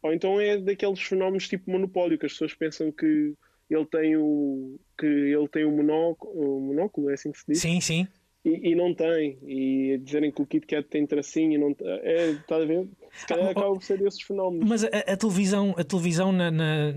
ou então é daqueles fenómenos tipo monopólio, que as pessoas pensam que ele tem o, que ele tem o, monóculo, o monóculo, é assim que se diz? Sim, sim. E, e, não tem. E dizerem que o Kit Kat tem tracinho, não é, está a ver? Se calhar ah, acaba por ser desses fenómenos. Mas a, a televisão, a televisão na, na,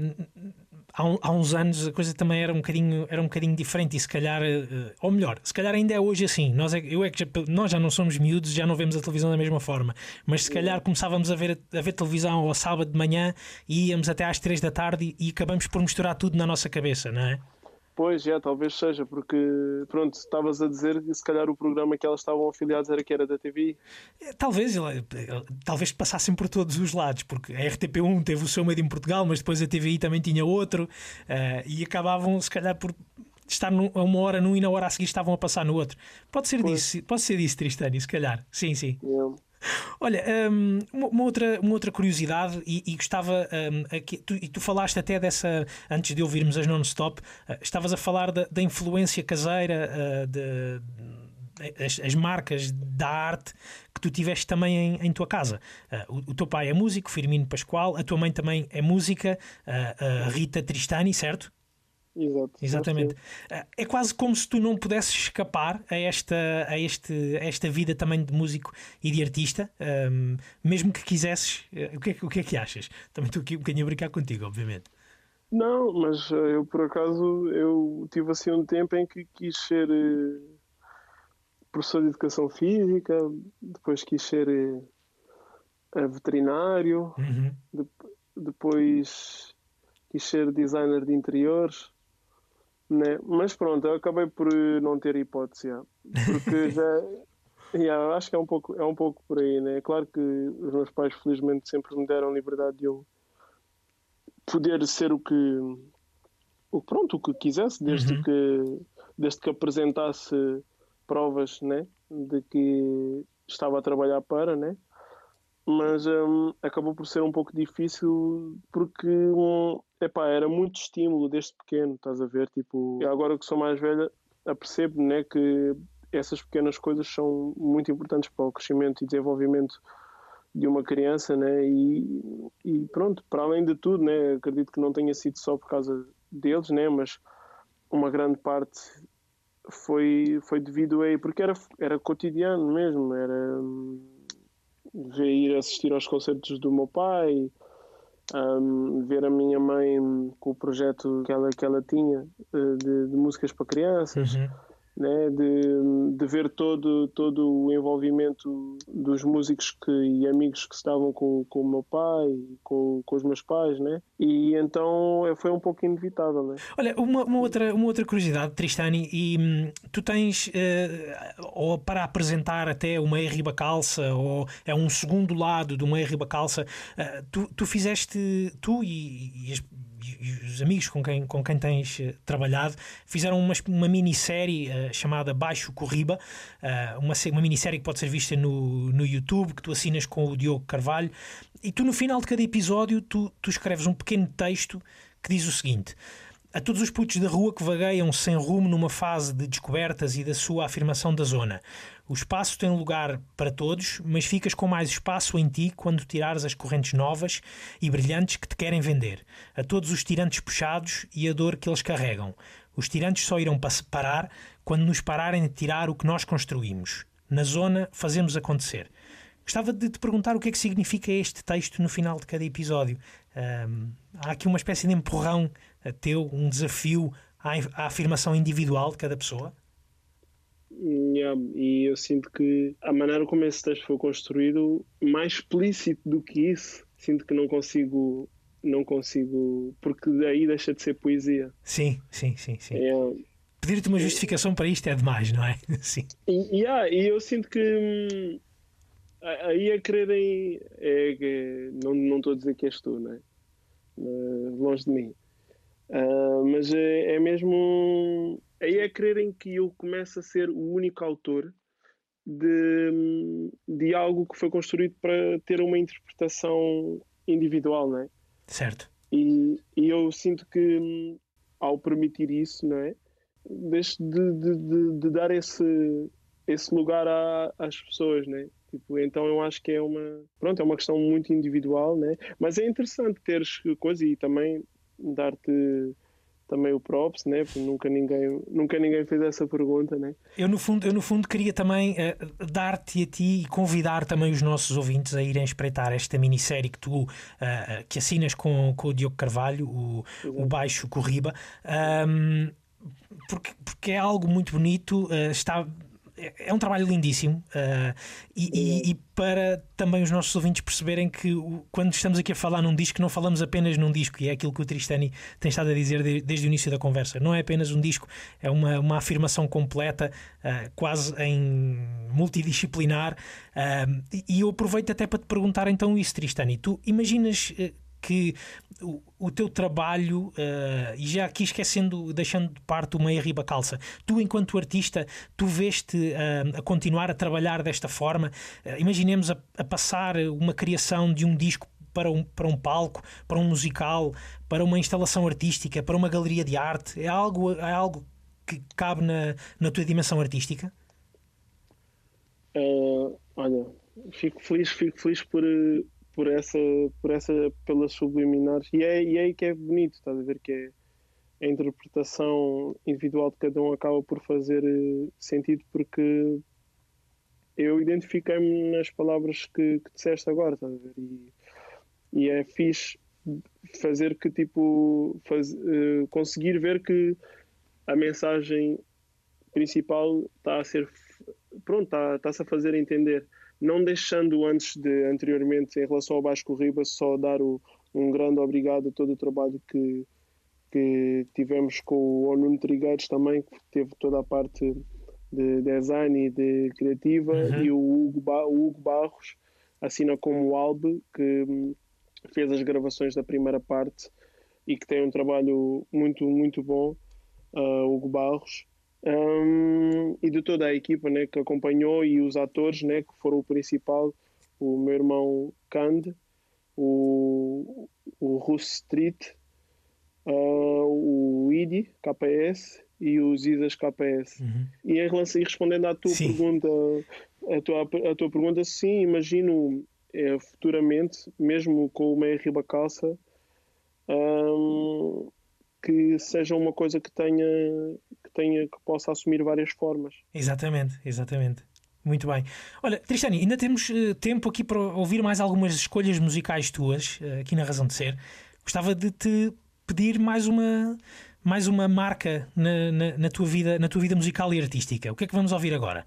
há, um, há, uns anos a coisa também era um bocadinho, era um bocadinho diferente e se calhar, uh, ou melhor, se calhar ainda é hoje assim. Nós, é, eu é que já, nós já não somos miúdos, já não vemos a televisão da mesma forma, mas se calhar começávamos a ver, a ver televisão ao sábado de manhã e íamos até às três da tarde e, e acabamos por misturar tudo na nossa cabeça, não é? Pois, já, talvez seja, porque, pronto, estavas a dizer que se calhar o programa que elas estavam afiliadas era que era da TV. É, talvez, talvez passassem por todos os lados, porque a RTP1 teve o seu meio em Portugal, mas depois a TVI também tinha outro, uh, e acabavam, se calhar, por estar a uma hora num e na hora a seguir estavam a passar no outro. Pode ser pois. disso, pode ser disso, Tristânia, se calhar. Sim, sim. Yeah. Olha, um, uma, outra, uma outra curiosidade, e, e gostava, um, aqui, tu, e tu falaste até dessa, antes de ouvirmos as non-stop, uh, estavas a falar da, da influência caseira, uh, de, as, as, marcas da arte que tu tiveste também em, em tua casa. Uh, o, o, teu pai é músico, Firmino Pascoal, a tua mãe também é música, Rita Tristani, certo? Exato. Exatamente. Ah, é quase como se tu não pudesses escapar a esta, a este, a esta vida também de músico e de artista, um, mesmo que quisesses. Ah, o que, é, o que é que achas? Também estou aqui um bocadinho a brincar contigo, obviamente. Não, mas ah, eu por acaso eu tive assim um tempo em que quis ser uh, professor de educação física, depois quis ser veterinário, uhum. de, depois quis ser designer de interiores né? Mas pronto, eu acabei por não ter hipótese, já. porque (laughs) já. Yeah, acho que é um, pouco, é um pouco por aí, né? Claro que os meus pais, felizmente, sempre me deram liberdade de eu poder ser o que. O, pronto, o que quisesse, desde, uhum. que, desde que apresentasse provas né? de que estava a trabalhar para, né? mas um, acabou por ser um pouco difícil porque um, epá, era muito estímulo desde pequeno, estás a ver? Tipo, agora que sou mais velha, apercebo né, que essas pequenas coisas são muito importantes para o crescimento e desenvolvimento de uma criança, né? E, e pronto, para além de tudo, né? Acredito que não tenha sido só por causa deles, né? Mas uma grande parte foi foi devido a porque era era cotidiano mesmo, era hum, ver ir assistir aos concertos do meu pai, um, ver a minha mãe com o projeto que ela, que ela tinha eh, de, de músicas para crianças. Uhum né, de, de ver todo, todo o envolvimento dos músicos que, e amigos que estavam com, com o meu pai, com, com os meus pais, né? e então foi um pouco inevitável. Né? Olha, uma, uma, outra, uma outra curiosidade, Tristani, e hum, tu tens, uh, ou para apresentar até uma R Calça, ou é um segundo lado de uma R Calça, uh, tu, tu fizeste, tu e, e as e os amigos com quem, com quem tens uh, trabalhado fizeram uma, uma minissérie uh, chamada Baixo Corriba, uh, uma, uma minissérie que pode ser vista no, no YouTube, que tu assinas com o Diogo Carvalho, e tu no final de cada episódio tu, tu escreves um pequeno texto que diz o seguinte. A todos os putos da rua que vagueiam sem rumo numa fase de descobertas e da sua afirmação da zona. O espaço tem lugar para todos, mas ficas com mais espaço em ti quando tirares as correntes novas e brilhantes que te querem vender. A todos os tirantes puxados e a dor que eles carregam. Os tirantes só irão parar quando nos pararem de tirar o que nós construímos. Na zona, fazemos acontecer. Gostava de te perguntar o que é que significa este texto no final de cada episódio. Um, há aqui uma espécie de empurrão teu, um desafio à, à afirmação individual de cada pessoa? Yeah, e eu sinto que a maneira como esse texto foi construído, mais explícito do que isso, sinto que não consigo, não consigo, porque daí deixa de ser poesia. Sim, sim, sim, sim. Yeah. Pedir-te uma justificação para isto é demais, não é? (laughs) Sim. E, yeah, e eu sinto que hum, aí a quererem, é, é, não, não estou a dizer que és tu, não é? longe de mim. Uh, mas é, é, mesmo. Aí é crerem que eu começo a ser o único autor de, de algo que foi construído para ter uma interpretação individual, não é? Certo. E, e eu sinto que ao permitir isso, não é? Deixo de, de, de, de dar esse, esse lugar à, às pessoas, né? Tipo, então eu acho que é uma, pronto, é uma questão muito individual, né? Mas é interessante teres coisas e também dar-te também o props, né? Porque nunca ninguém, nunca ninguém fez essa pergunta, né? Eu no fundo, eu no fundo queria também uh, dar-te a ti e convidar também os nossos ouvintes a irem espreitar esta minissérie que tu uh, que assinas com, com o Diogo Carvalho, o, o Baixo Corriba, um, porque, porque é algo muito bonito, uh, está é, é um trabalho lindíssimo uh, e, e, e, para também os nossos ouvintes perceberem que quando estamos aqui a falar num disco, não falamos apenas num disco, e é aquilo que o Tristani tem estado a dizer de, desde o início da conversa. Não é apenas um disco, é uma, uma afirmação completa, uh, quase em multidisciplinar. Uh, e eu aproveito até para te perguntar então isso, Tristani. Tu imaginas que o, o teu trabalho, uh, e já aqui esquecendo, deixando de parte meia riba calça, tu enquanto artista, tu veste uh, a continuar a trabalhar desta forma, uh, imaginemos a, a, passar uma criação de um disco para um, para um palco, para um musical, para uma instalação artística, para uma galeria de arte, é algo, é algo que cabe na, na tua dimensão artística? olha, fico feliz, fico feliz por, por essa, por essa pelas subliminares. E é, e é aí que é bonito, estás a ver? Que é a interpretação individual de cada um acaba por fazer eh, sentido porque eu identifiquei-me nas palavras que, que disseste agora, estás a ver? E, e é fixe fazer que tipo faz, uh, conseguir ver que a mensagem principal está a ser pronto, está, está-se a fazer entender não deixando antes de, anteriormente, em relação ao Vasco Ribas, só dar o, um grande obrigado a todo o trabalho que, que tivemos com o Onuno Trigueiros também, que teve toda a parte de design e de criativa, uhum. e o Hugo, ba o Hugo, Barros assina como o Albe, que hum, fez as gravações da primeira parte e que tem um trabalho muito, muito bom, uh, Hugo Barros um, e de toda a equipa né, que acompanhou e os atores né, que foram o principal, o meu irmão Kand, o, o Russ Street, uh, o ID KPS e os ISAs KPS. Uhum. E em relação e respondendo à tua sim. pergunta, a tua, a tua pergunta, sim, imagino é, futuramente, mesmo com o Meia Riba Calça, um, que seja uma coisa que tenha, tenha que possa assumir várias formas. Exatamente, exatamente. Muito bem. Olha, Tristani, ainda temos uh, tempo aqui para ouvir mais algumas escolhas musicais tuas, uh, aqui na Razão de Ser. Gostava de te pedir mais uma, mais uma marca na, na, na, tua vida, na tua vida musical e artística. O que é que vamos ouvir agora?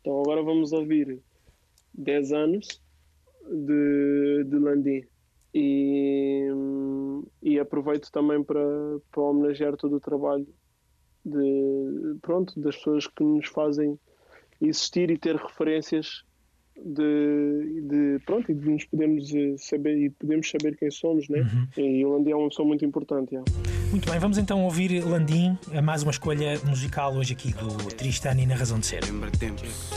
Então, agora vamos ouvir 10 anos de, de Landim. E, e aproveito também para, para homenagear todo o trabalho de, pronto, das pessoas que nos fazem existir e ter referências de, de pronto e de nos podemos eh, saber e podemos saber quem somos né uhum. e o Landim é uma pessoa muito importante é. muito bem vamos então ouvir Landim mais uma escolha musical hoje aqui do Tristani na razão de ser lembra tempos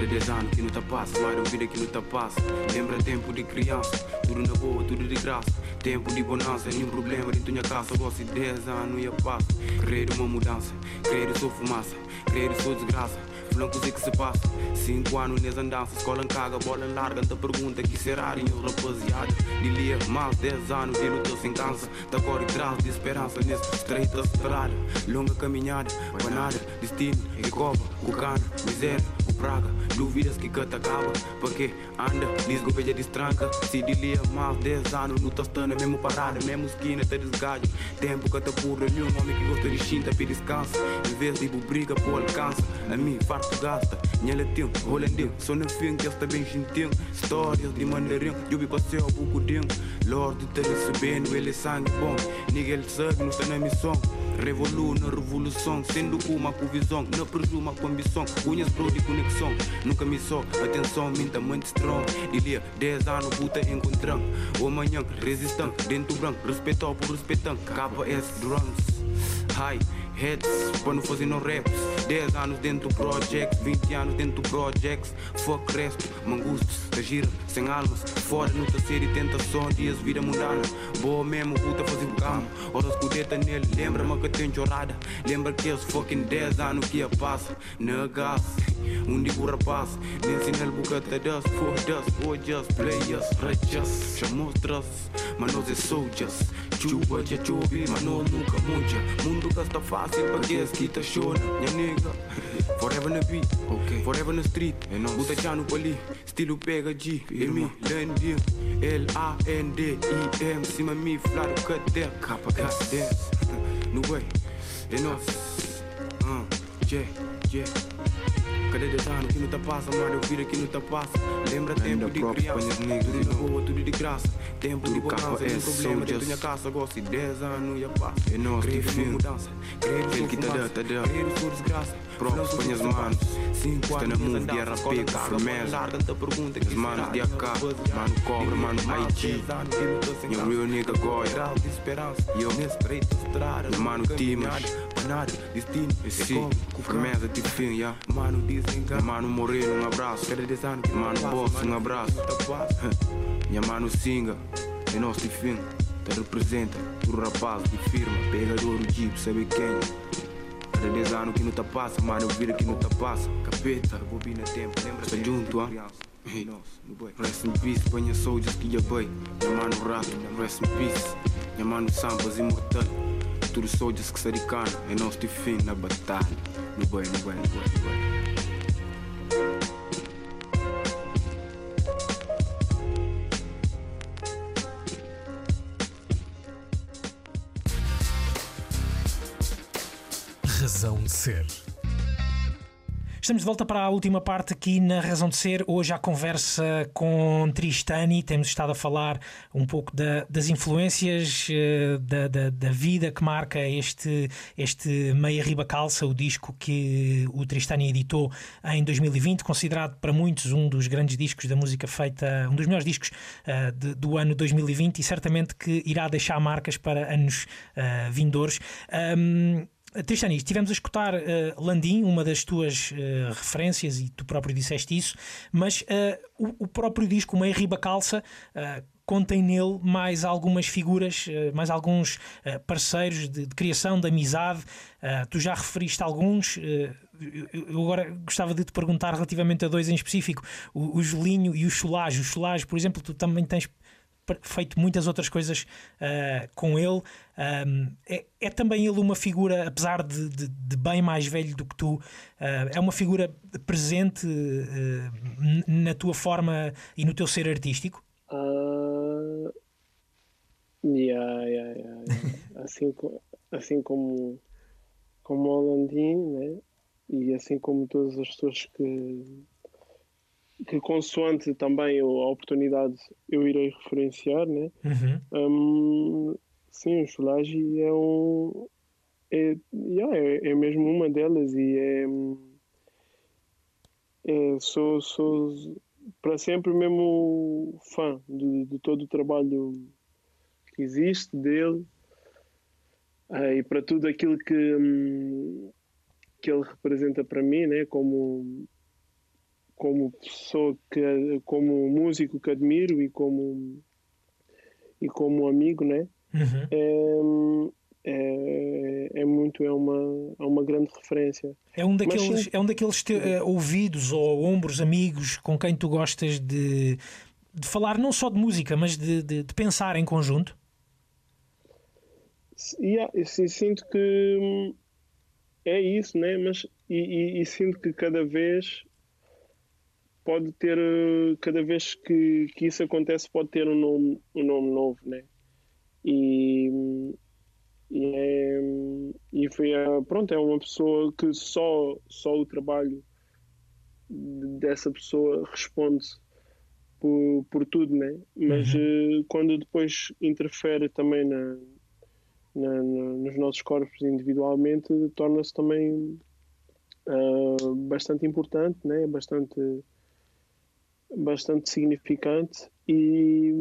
Cada 10 anos que não tá passa, de vida que não tá passa. Lembra tempo de criança, tudo na boa, tudo de graça. Tempo de bonança, nenhum problema de tua casa. Gosto de 10 anos e a passa. Querer uma mudança, querer sou fumaça, querer sou desgraça. Não sei que se passa. Cinco anos nessa andança, escola em caga, bola em larga. Anta pergunta que será eu rapaziada. Dilia mais dez anos de luta sem cansa. Da cor e traz de esperança nesse estreita estrada. Longa caminhada, banada, destino, cova, cucana, miséria, praga. Dúvidas que canta acaba, porque anda, diz que veja destranca. Se dilia mais dez anos, luta estando mesmo parada, mesmo esquina, te desgalho. Tempo que te pura, nenhum homem que gosta de chinta, pede descansa. Em vez de briga, por alcança. A mim, farto gasta, nhalatim, holandinho, só no fim que está bem gentil. Histórias de mandarim, eu vi passeio bucudinho. Lorde tá recebendo, ele é sangue bom. Ninguém sabe, não está na missão. Revolu na revolução, sendo uma com visão, não presuma com ambição. Cunhas pro de conexão, nunca me só, atenção, minta muito strong. Dilia, 10 anos, puta encontrando. O amanhã, resistente, dentro branco, respeitado por respeitando. KS drums, high heads, para não fazer no raps. 10 anos dentro do project, 20 anos dentro do projects. Fuck resto, mangustos, da gira, sem almas. Fora no terceiro e tentação, dias vida mundana. Boa mesmo, puta fazer o cama. Horas escudeta nele, lembra-me que tem chorada. Lembra que esses fucking 10 anos que a passa. Negas, um digo rapaz. Nem ensina ele bucata das, for dust, for just players, just. Chamou mas nós é soldiers. Chuva, já chove, mas nós nunca muja. Mundo gasta fácil. Sempre against kita show Minha nigga. Forever na beat okay. Forever na street. É Buta já no pali Estilo pega G M Landim L-A-N-D-I-M Cima mi flar o cadê Capa dance No way. É nosso uh, Yeah, yeah Cada detalhe que não te passa, mano, eu viro que não te passa. Lembra tempo de criança, tudo de boa, tudo de graça. Tempo de bonança, sem problema dentro minha casa. Gosto de 10 anos e a paz. É nosso de filme, mudança. Creio tá dando. Creio sua desgraça. Próprio para minhas manos. Está na move de arrapico, firmeza. As manos de AK, mano cobra, mano IG. Your real nigga Goya. Yo, minha mano Timas. Nada, destino, sim, firmeza de fim, yeah. Mano, dizem Mano Moreno, um abraço. Mano Boss, um abraço. Minha mano Singa, é nosso fim. Te representa, tu rapaz de firma, pegador do jeep, sabe quem? Cada 10 anos que não te passa, mano, eu viro que não te passa. Capeta, bobina tempo, lembra? Está junto, ah? Hey, rest in peace, banha soldiers que já bem. Minha mano rap, rest in peace. Minha mano sambas imortal. Tudo soldiers que se adicana, é nosso de fim na batalha. No bem, no bem, no bem, no bem. De Ser. Estamos de volta para a última parte aqui na Razão de Ser. Hoje a conversa com Tristani. Temos estado a falar um pouco da, das influências uh, da, da, da, vida que marca este, este Meia Riba Calça, o disco que o Tristani editou em 2020, considerado para muitos um dos grandes discos da música feita, um dos melhores discos uh, de, do ano 2020 e certamente que irá deixar marcas para anos uh, vindouros. Um, Tristani, estivemos a escutar uh, Landim, uma das tuas uh, referências, e tu próprio disseste isso, mas uh, o, o, próprio disco, Meia Riba Calça, contém nele mais algumas figuras, mais alguns parceiros de, de, criação, de amizade. tu já referiste alguns. eu agora gostava de te perguntar relativamente a dois em específico, o, o Julinho e o Cholage. O Cholage, por exemplo, tu também tens feito muitas outras coisas uh, com ele. Um, é, é, também ele uma figura, apesar de, de, de bem mais velho do que tu, uh, é uma figura presente uh, na tua forma e no teu ser artístico? Uh, yeah, yeah, yeah, assim, assim como, como o Landim, né? e assim como todas as pessoas que que consoante também a oportunidade eu irei referenciar, né? Uhum. Um, sim, o Solage é um é, yeah, é, é mesmo uma delas e é, é sou, sou para sempre mesmo fã de, de todo o trabalho que existe dele uh, e para tudo aquilo que, um, que ele representa para mim, né? como como pessoa que como músico que admiro e como e como amigo né? Uhum. é, é, é, muito é uma é uma grande referência. É um daqueles Mas, é um daqueles te, uh, ouvidos ou ombros amigos com quem tu gostas de, de falar não só de música mas de, de, de pensar em conjunto? Yeah, sim, sinto que hum, é isso né? Mas e, e, e sinto que cada vez pode ter, eh, cada vez que, que isso acontece, pode ter um nome, um nome novo, né? E, e, é, e foi, pronto, é uma pessoa que só, só o trabalho dessa pessoa responde por, por tudo, né? Mas uhum. Eh, quando depois interfere também na, na, na nos nossos corpos individualmente, torna-se também uh, bastante importante, né? Bastante bastante significante e,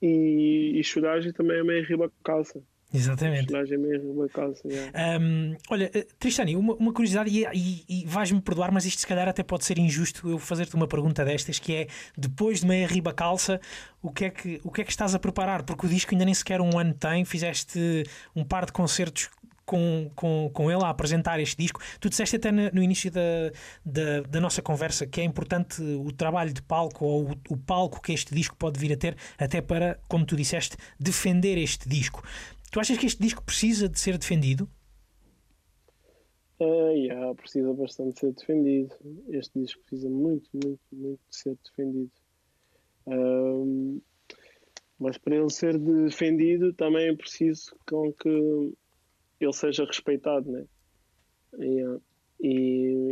e, e também é meio riba casa. Exatamente. É meio riba casa. Yeah. Um, olha, eh, Tristani, uma, uma curiosidade, e, e, e vais-me perdoar, mas isto se calhar até pode ser injusto eu fazer-te uma pergunta destas, que é depois de meia riba calça, o que, é que, o que é que estás a preparar? Porque o disco ainda nem sequer um ano tem, fizeste um par de concertos com, com, com ele a apresentar este disco. Tu disseste até no, início da, da, da, nossa conversa que é importante o trabalho de palco ou o, o, palco que este disco pode vir a ter, até para, como tu disseste, defender este disco. Tu achas que este disco precisa de ser defendido? Uh, yeah, precisa bastante ser defendido. Este disco precisa muito, muito, muito de ser defendido. Mas para ele ser defendido também é preciso com que ele seja respeitado, né? E, e,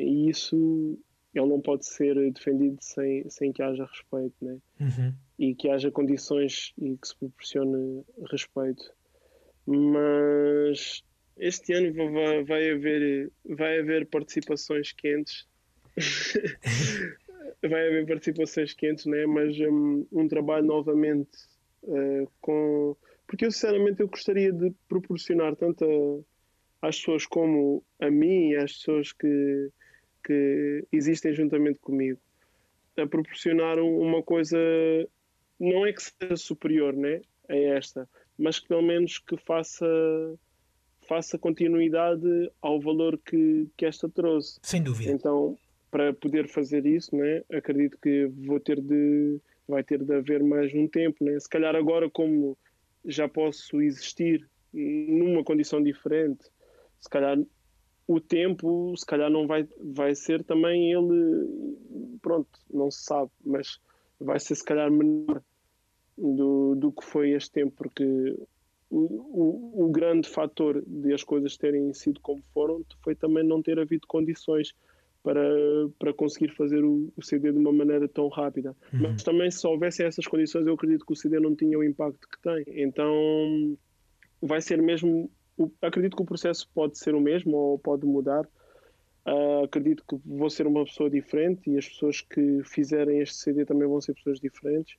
e, isso ele não pode ser defendido sem, sem que haja respeito, né? Uhum. E que haja condições e que se proporcione respeito. Mas este ano vai, vai haver vai haver participações quentes. (laughs) vai haver participações quentes, né? Mas um, um trabalho novamente uh, com porque eu sinceramente eu gostaria de proporcionar tanto a, às pessoas como a mim e às pessoas que, que existem juntamente comigo a proporcionar uma coisa não é que seja superior né, a esta, mas que pelo menos que faça faça continuidade ao valor que, que esta trouxe. Sem dúvida. Então, para poder fazer isso, né, acredito que vou ter de vai ter de haver mais um tempo, né? Se calhar agora como já posso existir numa condição diferente. Se calhar o tempo, se calhar não vai, vai ser também ele, pronto, não se sabe, mas vai ser se calhar menor do, do que foi este tempo, porque o, o, o grande fator de as coisas terem sido como foram foi também não ter havido condições para, para conseguir fazer o, o, CD de uma maneira tão rápida. Uhum. Mas também, se houvessem essas condições, eu acredito que o CD não tinha o impacto que tem. Então, vai ser mesmo. O, acredito que o processo pode ser o mesmo ou pode mudar. Uh, acredito que vou ser uma pessoa diferente e as pessoas que fizerem este CD também vão ser pessoas diferentes.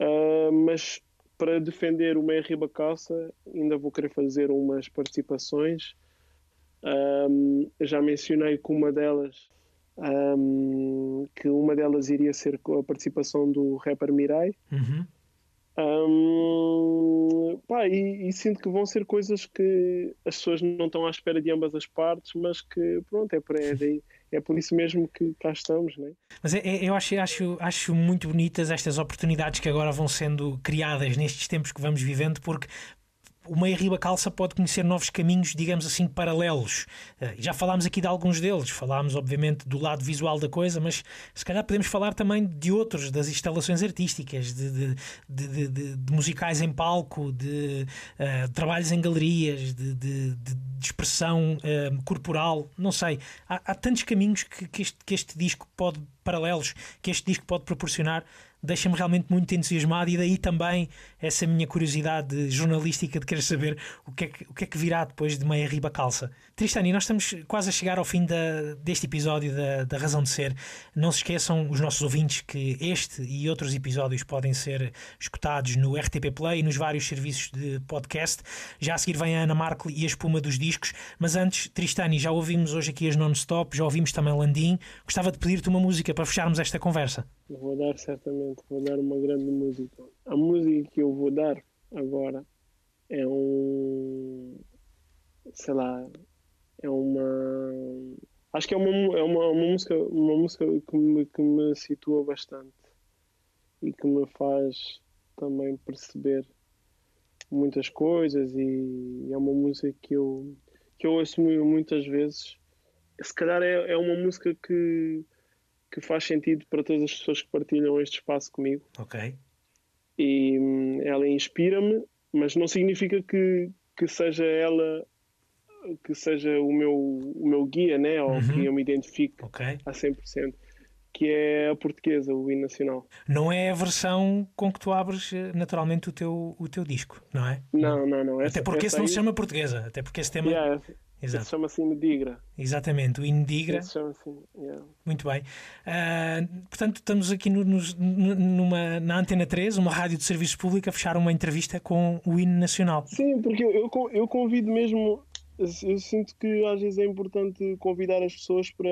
Uh, mas para defender o Meia Riba Calça, ainda vou querer fazer umas participações um, já mencionei que uma delas um, que uma delas iria ser com a participação do rapper Mirai. Uhum. Um, pá, e, e, sinto que vão ser coisas que as pessoas não estão à espera de ambas as partes, mas que pronto, é por, é, é por isso mesmo que cá estamos. Né? Mas é, é, eu acho, acho, acho muito bonitas estas oportunidades que agora vão sendo criadas nestes tempos que vamos vivendo, porque o Meia Riba Calça pode conhecer novos caminhos, digamos assim, paralelos. Eh, já falámos aqui de alguns deles, falámos obviamente do lado visual da coisa, mas se calhar podemos falar também de outros, das instalações artísticas, de, de, de, de musicais em palco, de uh, trabalhos em galerias, de, expressão uh, corporal, não sei. Há, há tantos caminhos que, que, este, que este disco pode, paralelos, que este disco pode proporcionar deixa-me realmente muito entusiasmado e daí também essa minha curiosidade jornalística de querer saber o que é que, o que, é que virá depois de meia riba calça. Tristani, nós estamos quase a chegar ao fim da, deste episódio da, da Razão de Ser. Não se esqueçam, os nossos ouvintes, que este e outros episódios podem ser escutados no RTP Play e nos vários serviços de podcast. Já a seguir vem a Ana Markle e a espuma dos discos, mas antes, Tristani, já ouvimos hoje aqui as non-stop, já ouvimos também Landim. Gostava de pedir-te uma música para fecharmos esta conversa. Vou dar certamente, vou dar uma grande música. A música que eu vou dar agora é um. sei lá. É uma. Acho que é uma, é uma, uma música, uma música que, me, que me situa bastante e que me faz também perceber muitas coisas e é uma música que eu, que eu ouço muitas vezes. Se calhar é, é uma música que, que faz sentido para todas as pessoas que partilham este espaço comigo. Ok. E hum, ela inspira-me, mas não significa que, que seja ela que seja o meu, o meu guia, né? ou uhum. que eu me identifique okay. a 100%, que é a portuguesa, o hino nacional. Não é a versão com que tu abres eh, naturalmente o teu, o teu disco, não é? Não, não, não. Essa, até porque esse não aí... se chama portuguesa, até porque esse tema. Yeah, Exato. chama-se hino Digra. Exatamente, o hino Digra. chama-se, yeah. Muito bem. Uh, portanto, estamos aqui no, no, numa, na Antena 3, uma rádio de serviço público, a fechar uma entrevista com o hino nacional. Sim, porque eu, eu convido mesmo eu sinto que às vezes é importante convidar as pessoas para,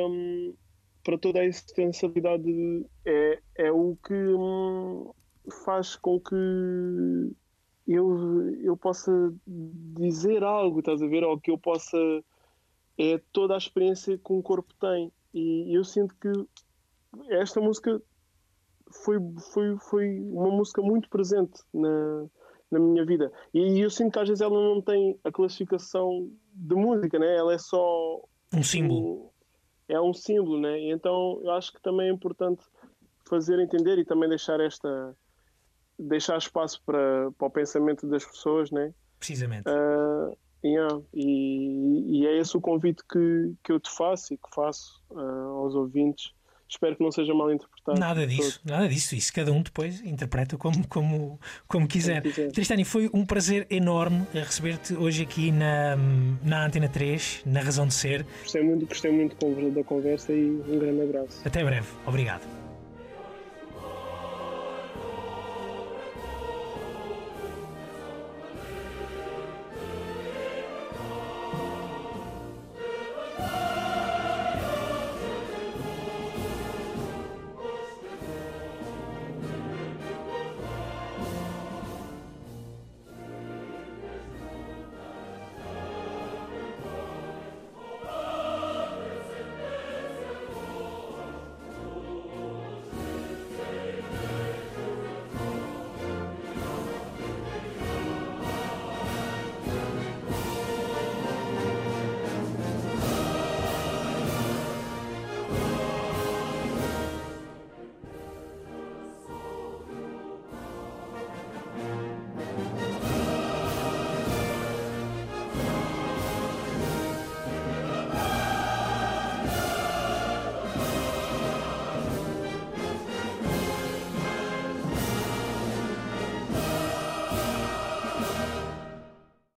para toda a existencialidade. É, é o que hum, faz com que eu, eu possa dizer algo, estás a ver? Ou que eu possa. É toda a experiência que um corpo tem. E eu sinto que esta música foi, foi, foi uma música muito presente na, na minha vida. E eu sinto que às vezes ela não tem a classificação de música, né? Ela é só um símbolo. é um símbolo, né? E então eu acho que também é importante fazer entender e também deixar esta deixar espaço para, para o pensamento das pessoas, né? Precisamente. Uh, yeah. e, e, é esse o convite que, que eu te faço e que faço uh, aos ouvintes espero que não seja mal interpretado. Nada disso, todo. nada disso. Isso cada um depois interpreta como, como, como quiser. quiser. Tristani, foi um prazer enorme receber-te hoje aqui na, na Antena 3, na Razão de Ser. Gostei muito, gostei muito da conversa e um grande abraço. Até breve. Obrigado.